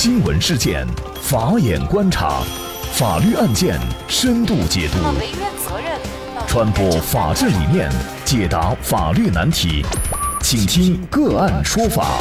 新闻事件，法眼观察，法律案件深度解读，传播法治理念，解答法律难题，请听个案说法。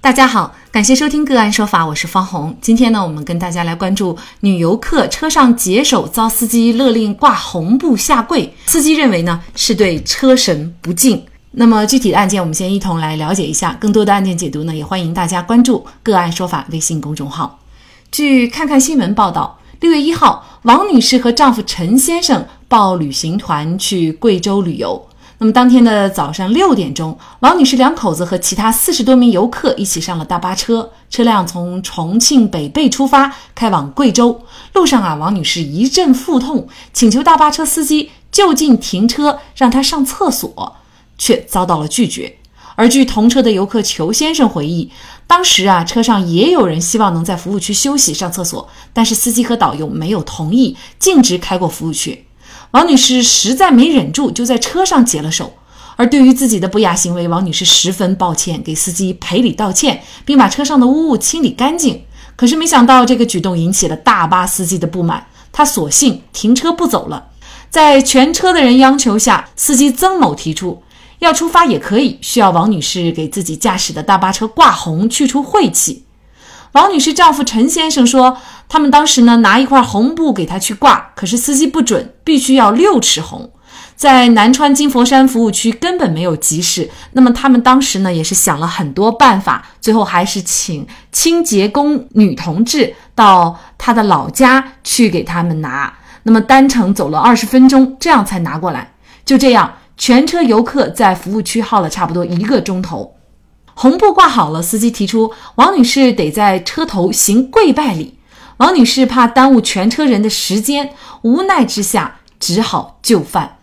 大家好，感谢收听个案说法，我是方红。今天呢，我们跟大家来关注女游客车上解手遭司机勒令挂红布下跪，司机认为呢是对车神不敬。那么具体的案件，我们先一同来了解一下。更多的案件解读呢，也欢迎大家关注个案说法微信公众号。据看看新闻报道，六月一号，王女士和丈夫陈先生报旅行团去贵州旅游。那么当天的早上六点钟，王女士两口子和其他四十多名游客一起上了大巴车，车辆从重庆北碚出发，开往贵州。路上啊，王女士一阵腹痛，请求大巴车司机就近停车，让她上厕所，却遭到了拒绝。而据同车的游客裘先生回忆，当时啊，车上也有人希望能在服务区休息上厕所，但是司机和导游没有同意，径直开过服务区。王女士实在没忍住，就在车上解了手。而对于自己的不雅行为，王女士十分抱歉，给司机赔礼道歉，并把车上的污物清理干净。可是没想到，这个举动引起了大巴司机的不满，他索性停车不走了。在全车的人央求下，司机曾某提出要出发也可以，需要王女士给自己驾驶的大巴车挂红，去除晦气。王女士丈夫陈先生说，他们当时呢拿一块红布给他去挂，可是司机不准，必须要六尺红。在南川金佛山服务区根本没有集市，那么他们当时呢也是想了很多办法，最后还是请清洁工女同志到他的老家去给他们拿。那么单程走了二十分钟，这样才拿过来。就这样，全车游客在服务区耗了差不多一个钟头。红布挂好了，司机提出王女士得在车头行跪拜礼。王女士怕耽误全车人的时间，无奈之下只好就范。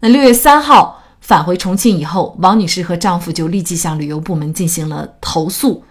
那六月三号返回重庆以后，王女士和丈夫就立即向旅游部门进行了投诉。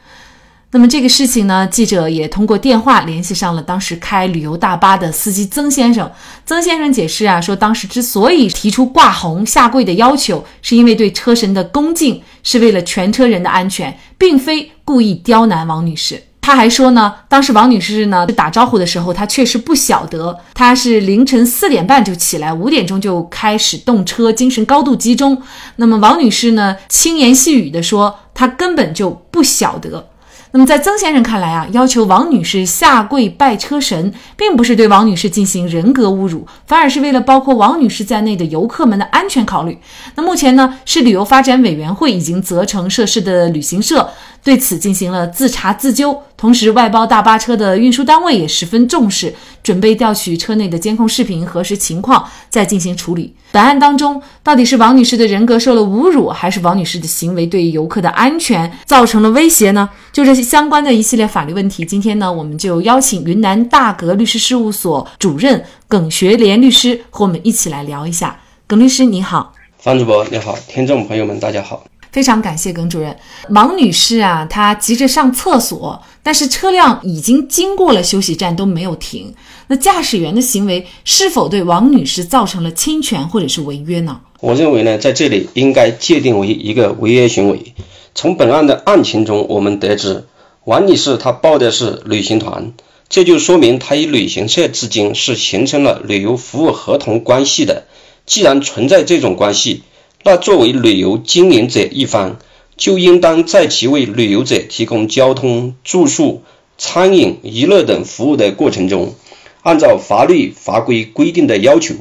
那么这个事情呢，记者也通过电话联系上了当时开旅游大巴的司机曾先生。曾先生解释啊，说当时之所以提出挂红下跪的要求，是因为对车神的恭敬，是为了全车人的安全，并非故意刁难王女士。他还说呢，当时王女士呢打招呼的时候，她确实不晓得，她是凌晨四点半就起来，五点钟就开始动车，精神高度集中。那么王女士呢，轻言细语的说，她根本就不晓得。那么，在曾先生看来啊，要求王女士下跪拜车神，并不是对王女士进行人格侮辱，反而是为了包括王女士在内的游客们的安全考虑。那目前呢，是旅游发展委员会已经责成涉事的旅行社对此进行了自查自纠，同时外包大巴车的运输单位也十分重视，准备调取车内的监控视频核实情况，再进行处理。本案当中，到底是王女士的人格受了侮辱，还是王女士的行为对游客的安全造成了威胁呢？就这些相关的一系列法律问题，今天呢，我们就邀请云南大格律师事务所主任耿学莲律师和我们一起来聊一下。耿律师，你好。方主播，你好，听众朋友们，大家好。非常感谢耿主任。王女士啊，她急着上厕所，但是车辆已经经过了休息站都没有停。那驾驶员的行为是否对王女士造成了侵权或者是违约呢？我认为呢，在这里应该界定为一个违约行为。从本案的案情中，我们得知王女士她报的是旅行团，这就说明她与旅行社之间是形成了旅游服务合同关系的。既然存在这种关系，那作为旅游经营者一方，就应当在其为旅游者提供交通、住宿、餐饮、娱乐等服务的过程中，按照法律法规规定的要求，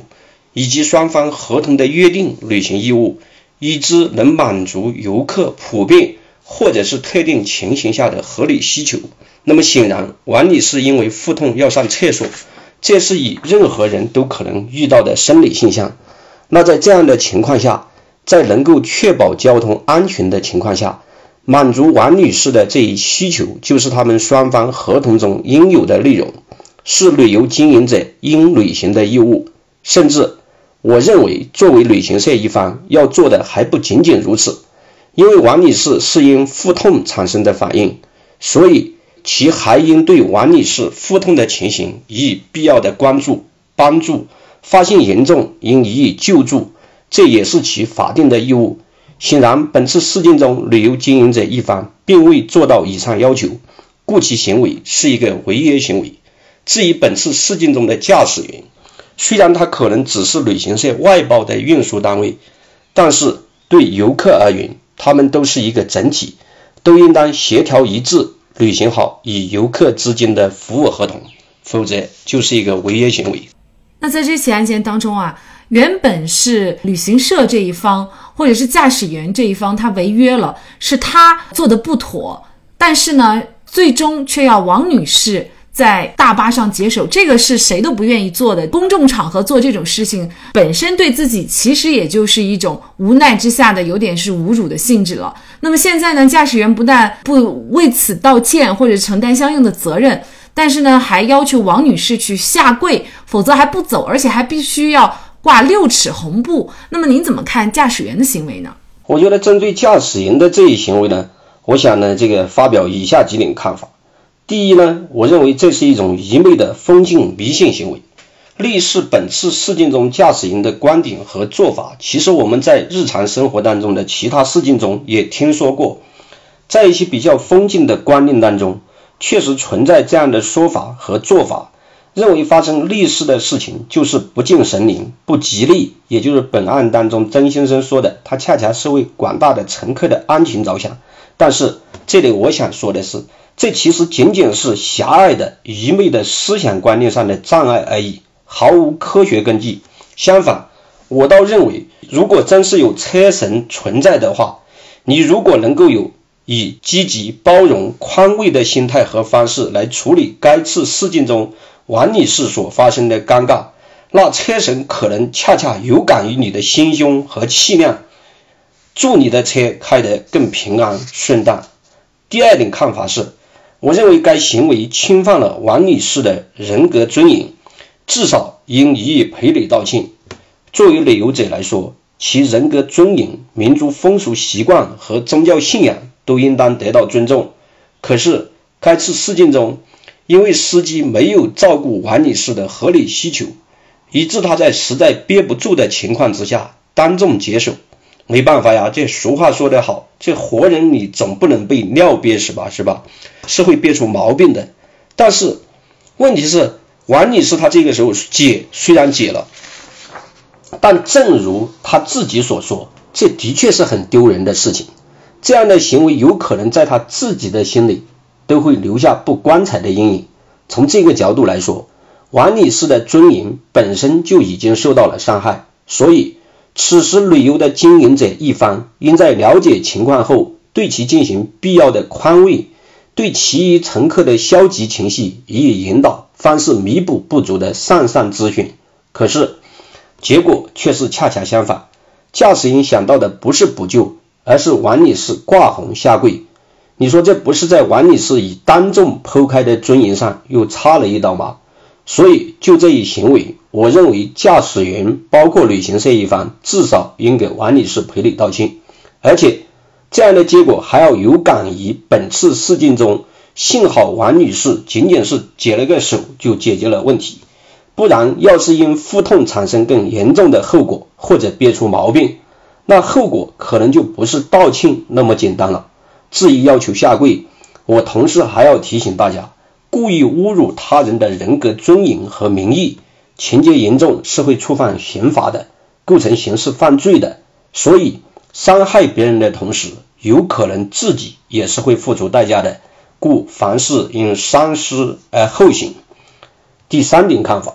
以及双方合同的约定履行义务，以之能满足游客普遍或者是特定情形下的合理需求。那么显然，王女士因为腹痛要上厕所，这是以任何人都可能遇到的生理现象。那在这样的情况下，在能够确保交通安全的情况下，满足王女士的这一需求，就是他们双方合同中应有的内容，是旅游经营者应履行的义务。甚至，我认为作为旅行社一方要做的还不仅仅如此，因为王女士是因腹痛产生的反应，所以其还应对王女士腹痛的情形予以必要的关注帮助，发现严重应予以救助。这也是其法定的义务。显然，本次事件中，旅游经营者一方并未做到以上要求，故其行为是一个违约行为。至于本次事件中的驾驶员，虽然他可能只是旅行社外包的运输单位，但是对游客而言，他们都是一个整体，都应当协调一致履行好与游客之间的服务合同，否则就是一个违约行为。那在这起案件当中啊，原本是旅行社这一方或者是驾驶员这一方他违约了，是他做的不妥，但是呢，最终却要王女士。在大巴上解手，这个是谁都不愿意做的。公众场合做这种事情，本身对自己其实也就是一种无奈之下的，有点是侮辱的性质了。那么现在呢，驾驶员不但不为此道歉或者承担相应的责任，但是呢，还要求王女士去下跪，否则还不走，而且还必须要挂六尺红布。那么您怎么看驾驶员的行为呢？我觉得针对驾驶员的这一行为呢，我想呢，这个发表以下几点看法。第一呢，我认为这是一种愚昧的封禁迷信行为。类似本次事件中驾驶员的观点和做法，其实我们在日常生活当中的其他事件中也听说过。在一些比较封禁的观念当中，确实存在这样的说法和做法，认为发生类似的事情就是不敬神灵、不吉利。也就是本案当中曾先生说的，他恰恰是为广大的乘客的安全着想。但是这里我想说的是。这其实仅仅是狭隘的、愚昧的思想观念上的障碍而已，毫无科学根据。相反，我倒认为，如果真是有车神存在的话，你如果能够有以积极、包容、宽慰的心态和方式来处理该次事件中王女士所发生的尴尬，那车神可能恰恰有感于你的心胸和气量，祝你的车开得更平安顺当。第二点看法是。我认为该行为侵犯了王女士的人格尊严，至少应予以赔礼道歉。作为旅游者来说，其人格尊严、民族风俗习惯和宗教信仰都应当得到尊重。可是，该次事件中，因为司机没有照顾王女士的合理需求，以致她在实在憋不住的情况之下当众解手。没办法呀，这俗话说得好，这活人你总不能被尿憋死吧，是吧？是会憋出毛病的。但是问题是，王女士她这个时候解虽然解了，但正如她自己所说，这的确是很丢人的事情。这样的行为有可能在她自己的心里都会留下不光彩的阴影。从这个角度来说，王女士的尊严本身就已经受到了伤害，所以。此时，旅游的经营者一方应在了解情况后，对其进行必要的宽慰，对其余乘客的消极情绪予以引导，方是弥补不足的上上之选。可是，结果却是恰恰相反。驾驶员想到的不是补救，而是王女士挂红下跪。你说这不是在王女士已当众剖开的尊严上又插了一刀吗？所以，就这一行为。我认为驾驶员包括旅行社一方至少应给王女士赔礼道歉，而且这样的结果还要有感于本次事件中，幸好王女士仅仅是解了个手就解决了问题，不然要是因腹痛产生更严重的后果或者憋出毛病，那后果可能就不是道歉那么简单了。质疑要求下跪，我同时还要提醒大家，故意侮辱他人的人格尊严和名誉。情节严重是会触犯刑法的，构成刑事犯罪的。所以伤害别人的同时，有可能自己也是会付出代价的。故凡事应三思而后行。第三点看法，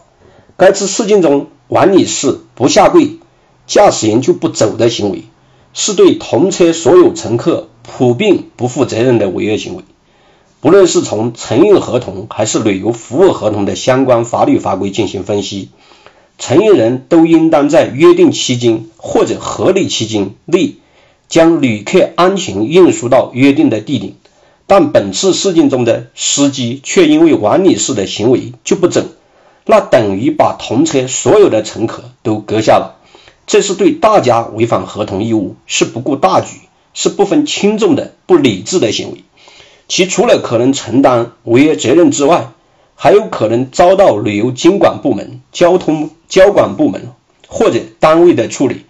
该次事件中王女士不下跪，驾驶员就不走的行为，是对同车所有乘客普遍不负责任的违约行为。不论是从承运合同还是旅游服务合同的相关法律法规进行分析，承运人都应当在约定期间或者合理期间内将旅客安全运输到约定的地点。但本次事件中的司机却因为王女士的行为就不走，那等于把同车所有的乘客都搁下了，这是对大家违反合同义务，是不顾大局，是不分轻重的不理智的行为。其除了可能承担违约责任之外，还有可能遭到旅游监管部门、交通交管部门或者单位的处理。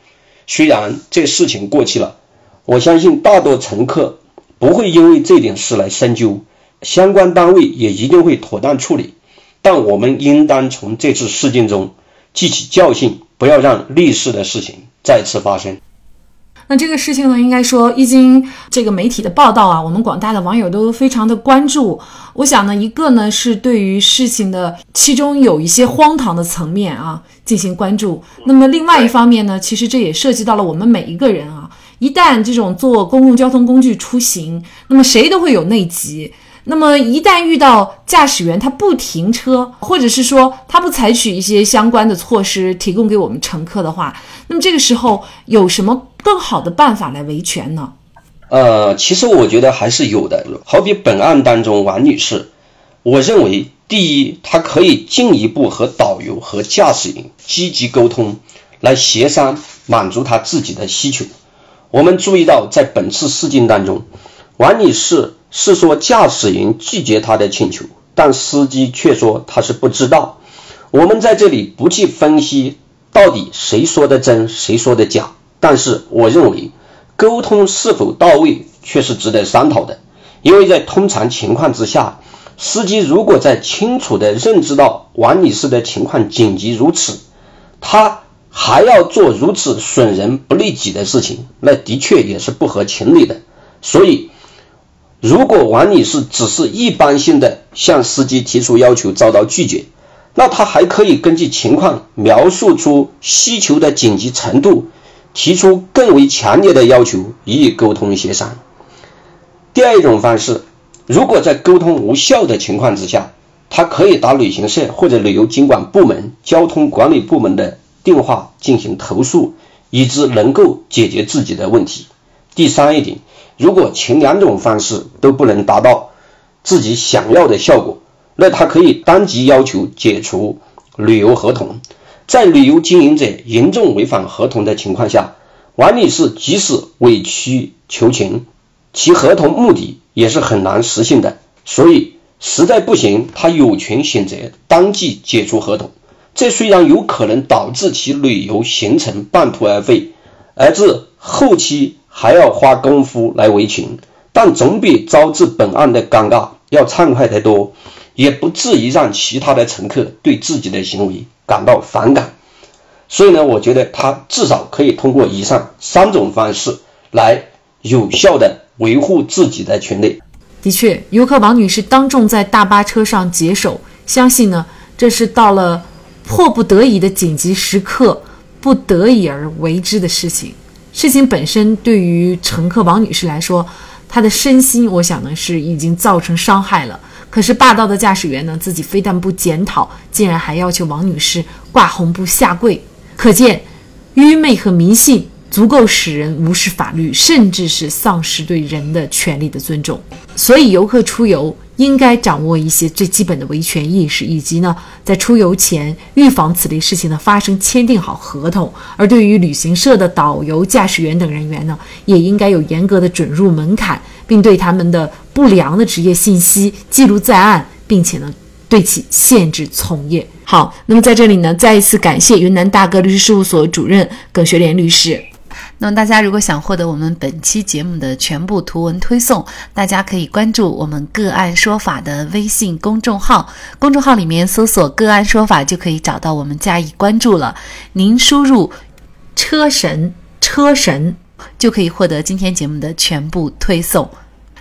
虽然这事情过去了，我相信大多乘客不会因为这点事来深究，相关单位也一定会妥当处理。但我们应当从这次事件中汲取教训，不要让类似的事情再次发生。那这个事情呢，应该说一经这个媒体的报道啊，我们广大的网友都非常的关注。我想呢，一个呢是对于事情的其中有一些荒唐的层面啊进行关注。那么另外一方面呢，其实这也涉及到了我们每一个人啊。一旦这种坐公共交通工具出行，那么谁都会有内急。那么一旦遇到驾驶员他不停车，或者是说他不采取一些相关的措施提供给我们乘客的话，那么这个时候有什么更好的办法来维权呢？呃，其实我觉得还是有的。好比本案当中王女士，我认为第一，她可以进一步和导游和驾驶员积极沟通，来协商满足她自己的需求。我们注意到，在本次事件当中，王女士是说驾驶员拒绝她的请求，但司机却说他是不知道。我们在这里不去分析到底谁说的真，谁说的假，但是我认为沟通是否到位却是值得商讨的。因为在通常情况之下，司机如果在清楚的认知到王女士的情况紧急如此，他。还要做如此损人不利己的事情，那的确也是不合情理的。所以，如果王女士只是一般性的向司机提出要求遭到拒绝，那她还可以根据情况描述出需求的紧急程度，提出更为强烈的要求予以沟通协商。第二种方式，如果在沟通无效的情况之下，他可以打旅行社或者旅游监管部门、交通管理部门的。电话进行投诉，以致能够解决自己的问题。第三一点，如果前两种方式都不能达到自己想要的效果，那他可以当即要求解除旅游合同。在旅游经营者严重违反合同的情况下，王女士即使委曲求全，其合同目的也是很难实现的。所以，实在不行，她有权选择当即解除合同。这虽然有可能导致其旅游行程半途而废，而至后期还要花功夫来维权，但总比招致本案的尴尬要畅快得多，也不至于让其他的乘客对自己的行为感到反感。所以呢，我觉得他至少可以通过以上三种方式来有效的维护自己的权利。的确，游客王女士当众在大巴车上解手，相信呢，这是到了。迫不得已的紧急时刻，不得已而为之的事情。事情本身对于乘客王女士来说，她的身心，我想呢是已经造成伤害了。可是霸道的驾驶员呢，自己非但不检讨，竟然还要求王女士挂红布下跪，可见愚昧和迷信。足够使人无视法律，甚至是丧失对人的权利的尊重。所以，游客出游应该掌握一些最基本的维权意识，以及呢，在出游前预防此类事情的发生，签订好合同。而对于旅行社的导游、驾驶员等人员呢，也应该有严格的准入门槛，并对他们的不良的职业信息记录在案，并且呢，对其限制从业。好，那么在这里呢，再一次感谢云南大哥律师事务所主任耿学莲律师。那么大家如果想获得我们本期节目的全部图文推送，大家可以关注我们“个案说法”的微信公众号，公众号里面搜索“个案说法”就可以找到我们加以关注了。您输入“车神车神”就可以获得今天节目的全部推送。